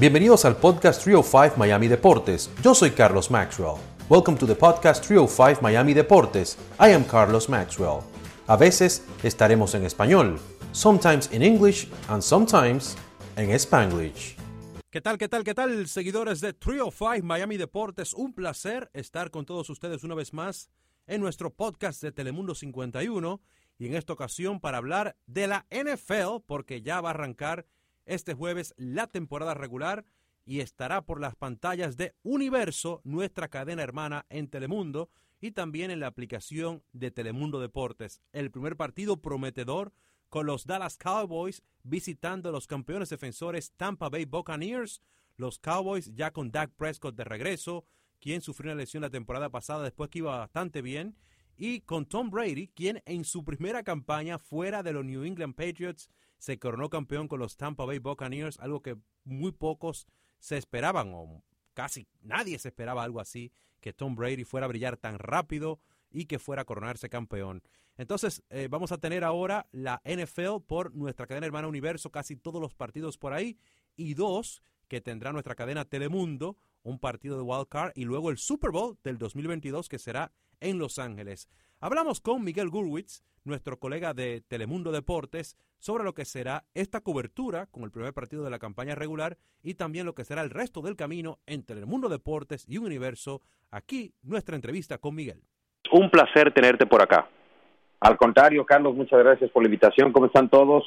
Bienvenidos al podcast 305 Miami Deportes. Yo soy Carlos Maxwell. Welcome to the podcast 305 Miami Deportes. I am Carlos Maxwell. A veces estaremos en español, sometimes in English and sometimes en Spanglish. ¿Qué tal, qué tal, qué tal, seguidores de 305 Miami Deportes? Un placer estar con todos ustedes una vez más en nuestro podcast de Telemundo 51 y en esta ocasión para hablar de la NFL porque ya va a arrancar este jueves la temporada regular y estará por las pantallas de Universo, nuestra cadena hermana en Telemundo, y también en la aplicación de Telemundo Deportes. El primer partido prometedor con los Dallas Cowboys visitando a los campeones defensores Tampa Bay Buccaneers. Los Cowboys ya con Dak Prescott de regreso, quien sufrió una lesión la temporada pasada después que iba bastante bien, y con Tom Brady, quien en su primera campaña fuera de los New England Patriots se coronó campeón con los Tampa Bay Buccaneers, algo que muy pocos se esperaban, o casi nadie se esperaba algo así, que Tom Brady fuera a brillar tan rápido y que fuera a coronarse campeón. Entonces, eh, vamos a tener ahora la NFL por nuestra cadena hermana Universo, casi todos los partidos por ahí, y dos que tendrá nuestra cadena Telemundo, un partido de Wild Card, y luego el Super Bowl del 2022 que será en Los Ángeles. Hablamos con Miguel Gurwitz, nuestro colega de Telemundo Deportes, sobre lo que será esta cobertura con el primer partido de la campaña regular y también lo que será el resto del camino entre el mundo deportes y un universo. Aquí nuestra entrevista con Miguel. Un placer tenerte por acá. Al contrario, Carlos, muchas gracias por la invitación. ¿Cómo están todos?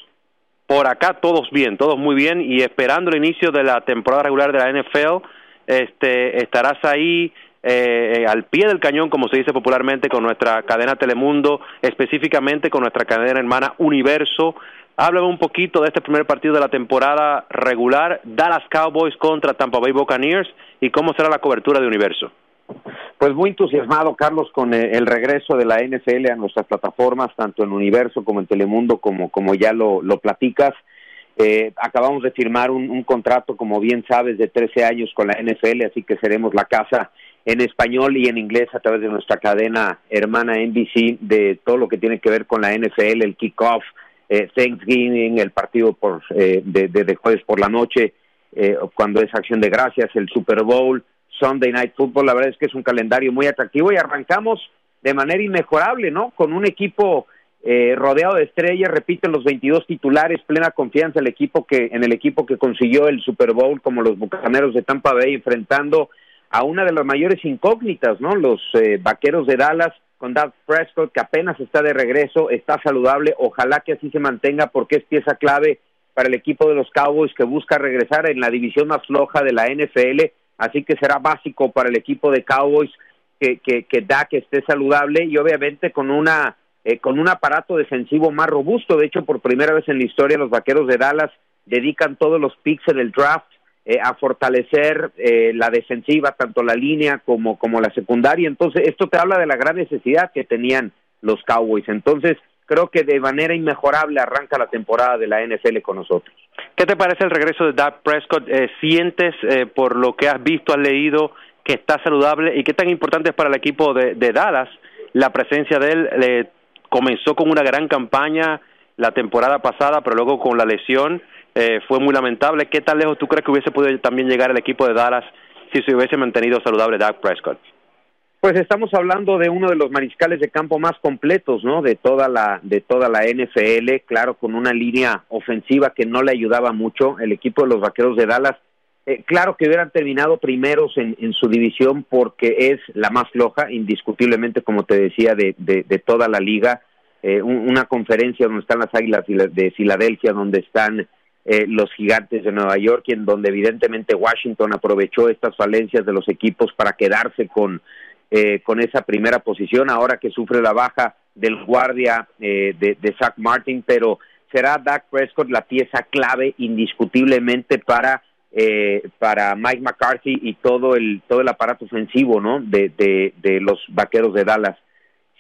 Por acá todos bien, todos muy bien y esperando el inicio de la temporada regular de la NFL. Este, estarás ahí eh, al pie del cañón, como se dice popularmente, con nuestra cadena Telemundo, específicamente con nuestra cadena hermana Universo. Háblame un poquito de este primer partido de la temporada regular, Dallas Cowboys contra Tampa Bay Buccaneers, y cómo será la cobertura de Universo. Pues muy entusiasmado, Carlos, con eh, el regreso de la NFL a nuestras plataformas, tanto en Universo como en Telemundo, como, como ya lo, lo platicas. Eh, acabamos de firmar un, un, contrato, como bien sabes, de 13 años con la NFL, así que seremos la casa en español y en inglés a través de nuestra cadena hermana NBC de todo lo que tiene que ver con la NFL, el kickoff, eh, Thanksgiving, el partido por, eh, de, de, jueves por la noche, eh, cuando es acción de gracias, el Super Bowl, Sunday Night Football, la verdad es que es un calendario muy atractivo y arrancamos de manera inmejorable, ¿no? Con un equipo eh, rodeado de estrellas, repiten los 22 titulares, plena confianza el equipo que, en el equipo que consiguió el Super Bowl, como los Bucaneros de Tampa Bay, enfrentando a una de las mayores incógnitas, ¿no? Los eh, vaqueros de Dallas con Doug Prescott, que apenas está de regreso, está saludable, ojalá que así se mantenga porque es pieza clave para el equipo de los Cowboys que busca regresar en la división más floja de la NFL, así que será básico para el equipo de Cowboys que, que, que Dak esté saludable y obviamente con una eh, con un aparato defensivo más robusto, de hecho por primera vez en la historia los vaqueros de Dallas dedican todos los picks en el draft eh, a fortalecer eh, la defensiva, tanto la línea como, como la secundaria. Entonces, esto te habla de la gran necesidad que tenían los Cowboys. Entonces, creo que de manera inmejorable arranca la temporada de la NFL con nosotros. ¿Qué te parece el regreso de Dak Prescott? Eh, ¿Sientes, por lo que has visto, has leído, que está saludable? ¿Y qué tan importante es para el equipo de, de Dallas la presencia de él? comenzó con una gran campaña la temporada pasada, pero luego con la lesión eh, fue muy lamentable. ¿Qué tan lejos tú crees que hubiese podido también llegar el equipo de Dallas si se hubiese mantenido saludable Dak Prescott? Pues estamos hablando de uno de los mariscales de campo más completos, ¿no? De toda la de toda la NFL, claro, con una línea ofensiva que no le ayudaba mucho. El equipo de los Vaqueros de Dallas, eh, claro que hubieran terminado primeros en, en, su división porque es la más floja, indiscutiblemente, como te decía, de, de, de toda la liga. Eh, una conferencia donde están las Águilas de Filadelfia, donde están eh, los gigantes de Nueva York en donde evidentemente Washington aprovechó estas falencias de los equipos para quedarse con, eh, con esa primera posición ahora que sufre la baja del guardia eh, de, Zach Martin, pero será Dak Prescott la pieza clave indiscutiblemente para eh, para Mike McCarthy y todo el todo el aparato ofensivo no de, de los vaqueros de Dallas.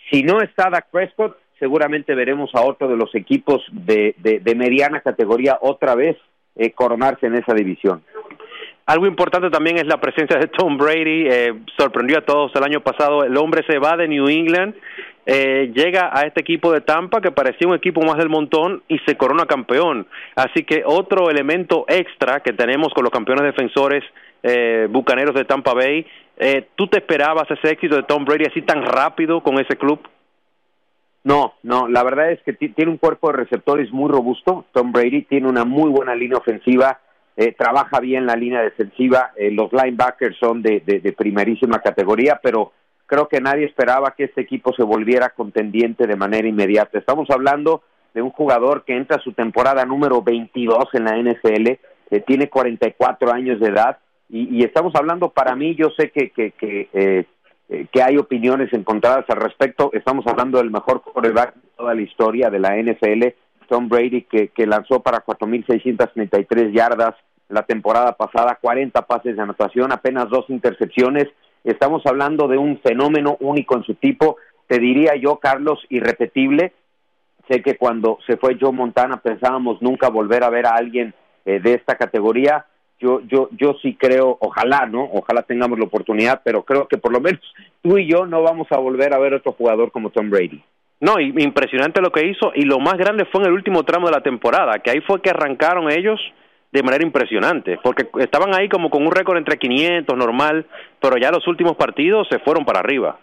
Si no está Dak Prescott seguramente veremos a otro de los equipos de, de, mediana categoría otra vez eh, coronarse en esa división. Algo importante también es la presencia de Tom Brady. Eh, sorprendió a todos el año pasado. El hombre se va de New England eh, llega a este equipo de Tampa que parecía un equipo más del montón y se corona campeón. Así que otro elemento extra que tenemos con los campeones defensores eh, bucaneros de Tampa Bay. Eh, ¿Tú te esperabas ese éxito de Tom Brady así tan rápido con ese club? No, no, la verdad es que tiene un cuerpo de receptores muy robusto. Tom Brady tiene una muy buena línea ofensiva, eh, trabaja bien la línea defensiva. Eh, los linebackers son de, de, primerísima categoría, pero creo que nadie esperaba que este equipo se volviera contendiente de manera inmediata. Estamos hablando de un jugador que entra a su temporada número 22 en la NFL, eh, tiene 44 años de edad y, estamos hablando para mí, yo sé que, que, que eh, que hay opiniones encontradas al respecto. Estamos hablando del mejor quarterback de toda la historia de la NFL, Tom Brady, que, que lanzó para 4.633 yardas la temporada pasada, 40 pases de anotación, apenas dos intercepciones. Estamos hablando de un fenómeno único en su tipo. Te diría yo, Carlos, irrepetible. Sé que cuando se fue Joe Montana pensábamos nunca volver a ver a alguien eh, de esta categoría yo, yo, yo sí creo, ojalá, ¿no? Ojalá tengamos la oportunidad, pero creo que por lo menos tú y yo no vamos a volver a ver otro jugador como Tom Brady. No, impresionante lo que hizo y lo más grande fue en el último tramo de la temporada, que ahí fue que arrancaron ellos de manera impresionante, porque estaban ahí como con un récord entre 500 normal, pero ya los últimos partidos se fueron para arriba.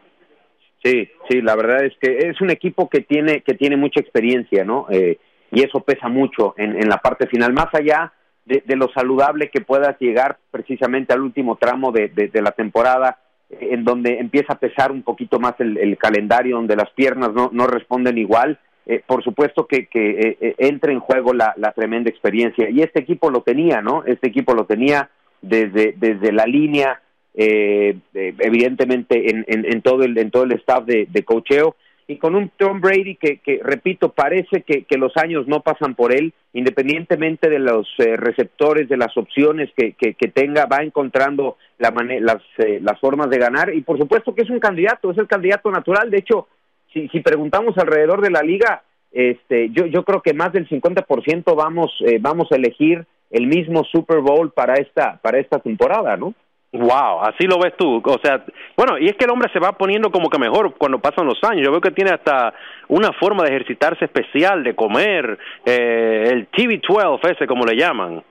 Sí, sí, la verdad es que es un equipo que tiene que tiene mucha experiencia, ¿no? Eh, y eso pesa mucho en, en la parte final, más allá de, lo saludable que puedas llegar precisamente al último tramo de, la temporada, eh, en donde empieza a pesar un poquito más el, calendario, donde las piernas no, no responden igual. Eh, por supuesto que, que eh, entre en juego la, tremenda experiencia. Y este equipo lo tenía, ¿no? Este equipo lo tenía desde, desde la línea, evidentemente en, en, todo el, en todo el staff de, de cocheo y con un Tom Brady que, repito, parece que, los años no pasan por él, independientemente de los eh, receptores, de las opciones que, que, tenga, va encontrando la las, eh, las formas de ganar y por supuesto que es un candidato, es el candidato natural. De hecho, si, si preguntamos alrededor de la liga, este, yo, yo creo que más del 50% vamos, eh, vamos a elegir el mismo Super Bowl para esta, para esta temporada, ¿no? Wow, así lo ves tú. O sea, bueno, y es que el hombre se va poniendo como que mejor cuando pasan los años. Yo veo que tiene hasta una forma de ejercitarse especial, de comer, eh, el TV12 ese como le llaman.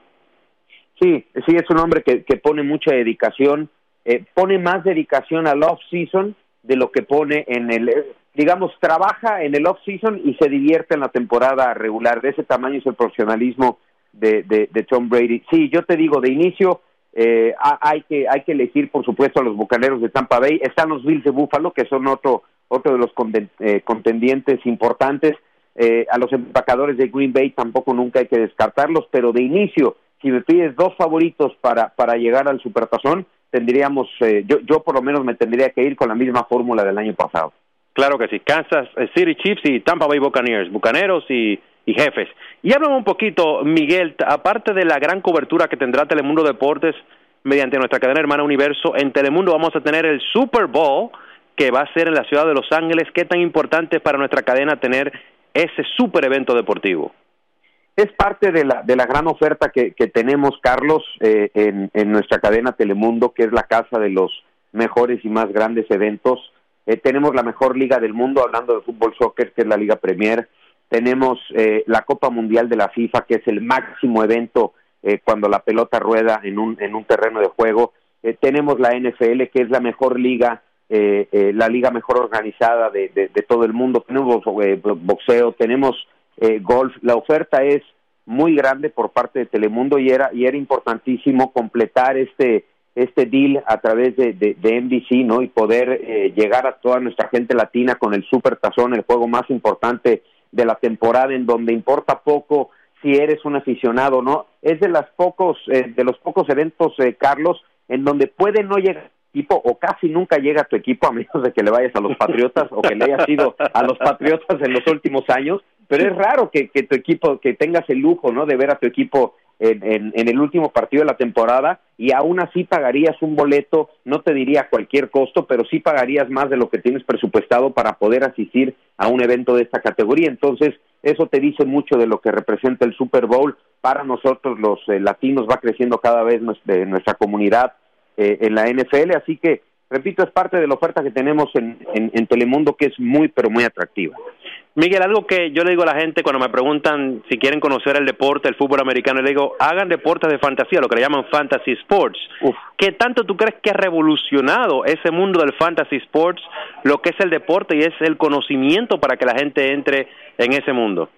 Sí, sí, es un hombre que, que pone mucha dedicación, eh, pone más dedicación al off-season de lo que pone en el, digamos, trabaja en el off-season y se divierte en la temporada regular. De ese tamaño es el profesionalismo de, de Tom Brady. Sí, yo te digo, de inicio eh, hay que hay que elegir, por supuesto, a los Bucaneros de Tampa Bay. Están los Bills de Buffalo, que son otro otro de los eh, contendientes importantes. Eh, a los empacadores de Green Bay tampoco nunca hay que descartarlos, pero de inicio, si me pides dos favoritos para para llegar al Supertazón, tendríamos, yo yo por lo menos me tendría que ir con la misma fórmula del año pasado. Claro que sí, Kansas City Chiefs y Tampa Bay Buccaneers, Bucaneros y y jefes. Y háblame un poquito, Miguel, aparte de la gran cobertura que tendrá Telemundo Deportes mediante nuestra cadena hermana Universo, en Telemundo vamos a tener el Super Bowl que va a ser en la ciudad de Los Ángeles. ¿Qué tan importante es para nuestra cadena tener ese super evento deportivo? Es parte de la, de la gran oferta que, que tenemos, Carlos, eh, en, en, nuestra cadena Telemundo, que es la casa de los mejores y más grandes eventos. Eh, tenemos la mejor liga del mundo, hablando de fútbol soccer, que es la Liga Premier tenemos eh, la Copa Mundial de la FIFA, que es el máximo evento eh, cuando la pelota rueda en un, en un terreno de juego, eh, tenemos la NFL, que es la mejor liga, la liga mejor organizada de, de, todo el mundo, tenemos boxeo, tenemos golf, la oferta es muy grande por parte de Telemundo y era, y era importantísimo completar este, este deal a través de, de, de NBC, ¿no? Y poder llegar a toda nuestra gente latina con el Super Tazón, el juego más importante de la temporada en donde importa poco si eres un aficionado no es de los pocos eh, de los pocos eventos eh, Carlos en donde puede no llegar equipo o casi nunca llega a tu equipo a menos de que le vayas a los Patriotas o que le hayas ido a los Patriotas en los últimos años pero es raro que, que tu equipo que tengas el lujo no de ver a tu equipo en, en, el último partido de la temporada y aún así pagarías un boleto, no te diría cualquier costo, pero sí pagarías más de lo que tienes presupuestado para poder asistir a un evento de esta categoría. Entonces, eso te dice mucho de lo que representa el Super Bowl para nosotros los eh, latinos, va creciendo cada vez nuestra, nuestra comunidad eh, en la NFL, así que repito, es parte de la oferta que tenemos en, en, Telemundo que es muy, pero muy atractiva. Miguel, algo que yo le digo a la gente cuando me preguntan si quieren conocer el deporte, el fútbol americano, le digo, hagan deportes de fantasía, lo que le llaman fantasy sports. ¿Qué tanto tú crees que ha revolucionado ese mundo del fantasy sports, lo que es el deporte y es el conocimiento para que la gente entre en ese mundo?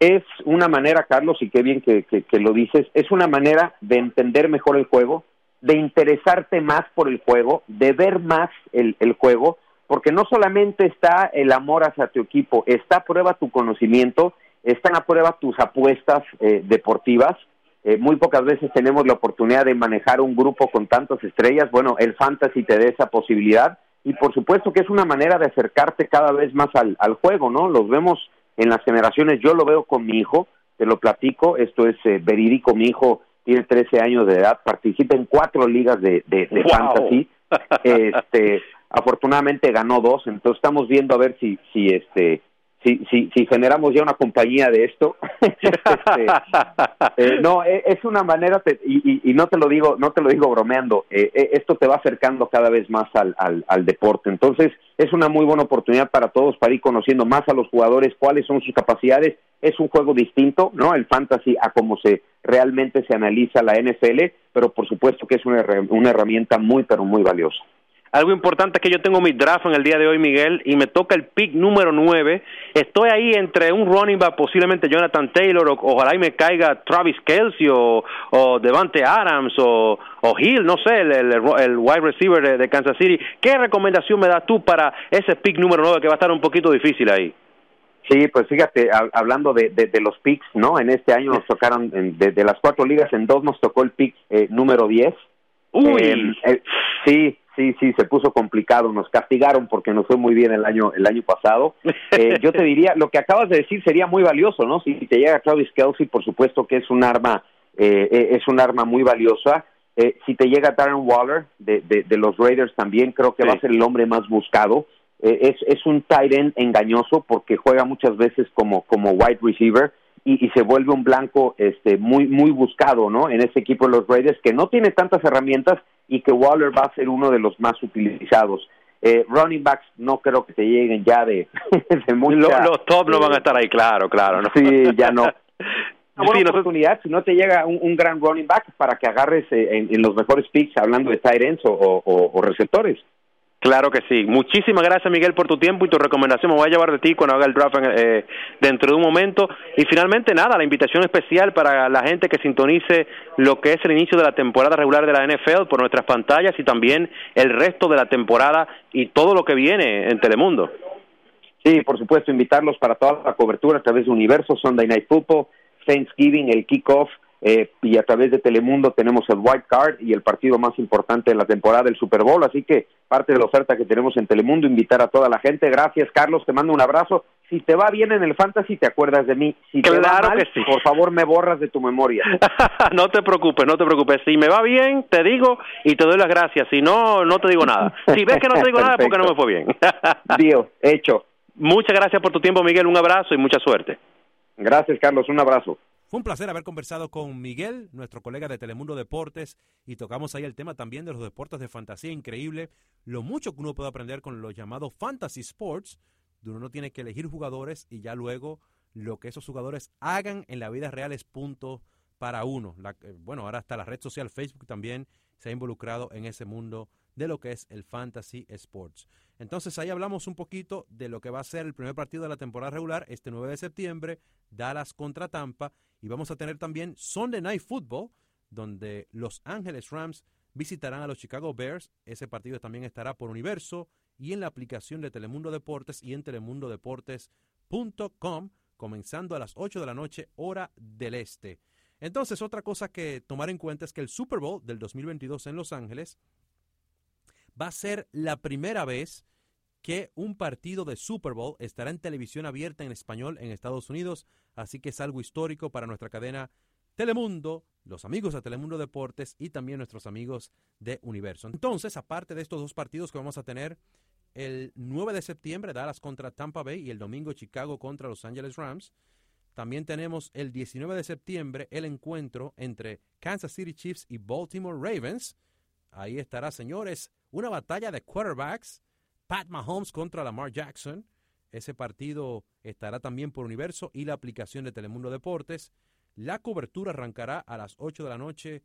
Es una manera, Carlos, y qué bien que, que lo dices, es una manera de entender mejor el juego, de interesarte más por el juego, de ver más el, el juego, porque no solamente está el amor hacia tu equipo, está a prueba tu conocimiento, están a prueba tus apuestas eh, deportivas. Eh, muy pocas veces tenemos la oportunidad de manejar un grupo con tantas estrellas. Bueno, el fantasy te da esa posibilidad y por supuesto que es una manera de acercarte cada vez más al, al juego, ¿no? Los vemos en las generaciones, yo lo veo con mi hijo, te lo platico, esto es eh, verídico, mi hijo tiene 13 años de edad, participa en cuatro ligas de, de, fantasy. Este, afortunadamente ganó dos, entonces estamos viendo a ver si, si este, si, si, si generamos ya una compañía de esto, este, eh, no, e, es una manera, y, y, no te lo digo, no te lo digo bromeando, eh, eh, esto te va acercando cada vez más al, al, al, deporte, entonces es una muy buena oportunidad para todos para ir conociendo más a los jugadores, cuáles son sus capacidades, es un juego distinto, ¿no? El fantasy a cómo se realmente se analiza la NFL, pero por supuesto que es una, una herramienta muy, pero muy valiosa. Algo importante es que yo tengo mi draft en el día de hoy, Miguel, y me toca el pick número 9. Estoy ahí entre un running back, posiblemente Jonathan Taylor, o ojalá y me caiga Travis Kelsey o, Devante Adams o, Hill, no sé, el, wide receiver de, Kansas City. ¿Qué recomendación me das tú para ese pick número 9 que va a estar un poquito difícil ahí? Sí, pues fíjate, hablando de, los picks, ¿no? En este año nos tocaron, de, las cuatro ligas, en dos nos tocó el pick eh, número 10. Uy. Eh, sí, sí, sí, se puso complicado, nos castigaron porque nos fue muy bien el año el año pasado. Eh, yo te diría, lo que acabas de decir sería muy valioso, ¿no? Si, te llega Travis Kelsey, por supuesto que es un arma, eh, eh, es un arma muy valiosa. si te llega Darren Waller de, de, los Raiders también, creo que va a ser el hombre más buscado. es, es un tight end engañoso porque juega muchas veces como, como wide receiver y, se vuelve un blanco este muy muy buscado no en ese equipo de los Raiders que no tiene tantas herramientas y que Waller va a ser uno de los más utilizados. Eh, running backs no creo que te lleguen ya de, de mucha, los, top no van a estar ahí claro claro ¿no? sí ya no. Una buena oportunidad si no te llega un, gran running back para que agarres eh, en, los mejores picks hablando de tight ends o, o receptores Claro que sí. Muchísimas gracias, Miguel, por tu tiempo y tu recomendación. Me voy a llevar de ti cuando haga el draft eh, dentro de un momento. Y finalmente, nada, la invitación especial para la gente que sintonice lo que es el inicio de la temporada regular de la NFL por nuestras pantallas y también el resto de la temporada y todo lo que viene en Telemundo. Sí, por supuesto, invitarlos para toda la cobertura a través de Universo, Sunday Night Football, Thanksgiving, el kickoff eh, y a través de Telemundo tenemos el White Card y el partido más importante de la temporada, el Super Bowl, así que parte de la oferta que tenemos en Telemundo, invitar a toda la gente. Gracias, Carlos, te mando un abrazo. Si te va bien en el fantasy, te acuerdas de mí. Si te va mal, por favor, me borras de tu memoria. no te preocupes, no te preocupes. Si me va bien, te digo y te doy las gracias. Si no, no te digo nada. Si ves que no te digo nada, es porque no me fue bien. Dios, hecho. Muchas gracias por tu tiempo, Miguel. Un abrazo y mucha suerte. Gracias, Carlos. Un abrazo. Fue un placer haber conversado con Miguel, nuestro colega de Telemundo Deportes, y tocamos ahí el tema también de los deportes de fantasía. Increíble lo mucho que uno puede aprender con los llamados fantasy sports, donde uno tiene que elegir jugadores y ya luego lo que esos jugadores hagan en la vida real es punto para uno. Eh, bueno, ahora hasta la red social Facebook también se ha involucrado en ese mundo de lo que es el fantasy sports. Entonces ahí hablamos un poquito de lo que va a ser el primer partido de la temporada regular este 9 de septiembre, Dallas contra Tampa y vamos a tener también Sunday Night Football, donde Los Ángeles Rams visitarán a los Chicago Bears. Ese partido también estará por Universo y en la aplicación de Telemundo Deportes y en telemundodeportes.com, comenzando a las 8 de la noche, hora del este. Entonces, otra cosa que tomar en cuenta es que el Super Bowl del 2022 en Los Ángeles va a ser la primera vez que un partido de Super Bowl estará en televisión abierta en español en Estados Unidos Así que es algo histórico para nuestra cadena Telemundo, los amigos de Telemundo Deportes y también nuestros amigos de Universo. Entonces, aparte de estos dos partidos que vamos a tener, el 9 de septiembre Dallas contra Tampa Bay y el domingo Chicago contra Los Angeles Rams. También tenemos el 19 de septiembre el encuentro entre Kansas City Chiefs y Baltimore Ravens. Ahí estará, señores, una batalla de quarterbacks, Pat Mahomes contra Lamar Jackson. Ese partido estará también por Universo y la aplicación de Telemundo Deportes. La cobertura arrancará a las 8 de la noche,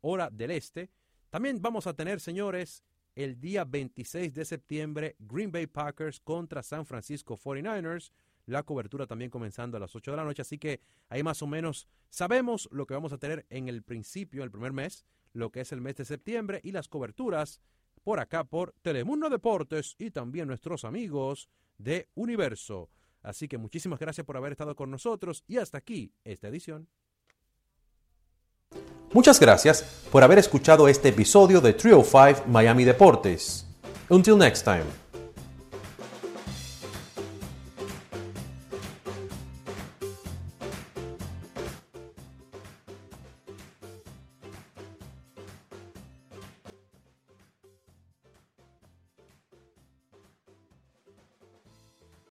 hora del este. También vamos a tener, señores, el día 26 de septiembre, Green Bay Packers contra San Francisco 49ers. La cobertura también comenzando a las 8 de la noche. Así que ahí más o menos sabemos lo que vamos a tener en el principio, el primer mes, lo que es el mes de septiembre y las coberturas por acá por Telemundo Deportes y también nuestros amigos de Universo. Así que muchísimas gracias por haber estado con nosotros y hasta aquí esta edición. Muchas gracias por haber escuchado este episodio de Trio 5 Miami Deportes. Until next time.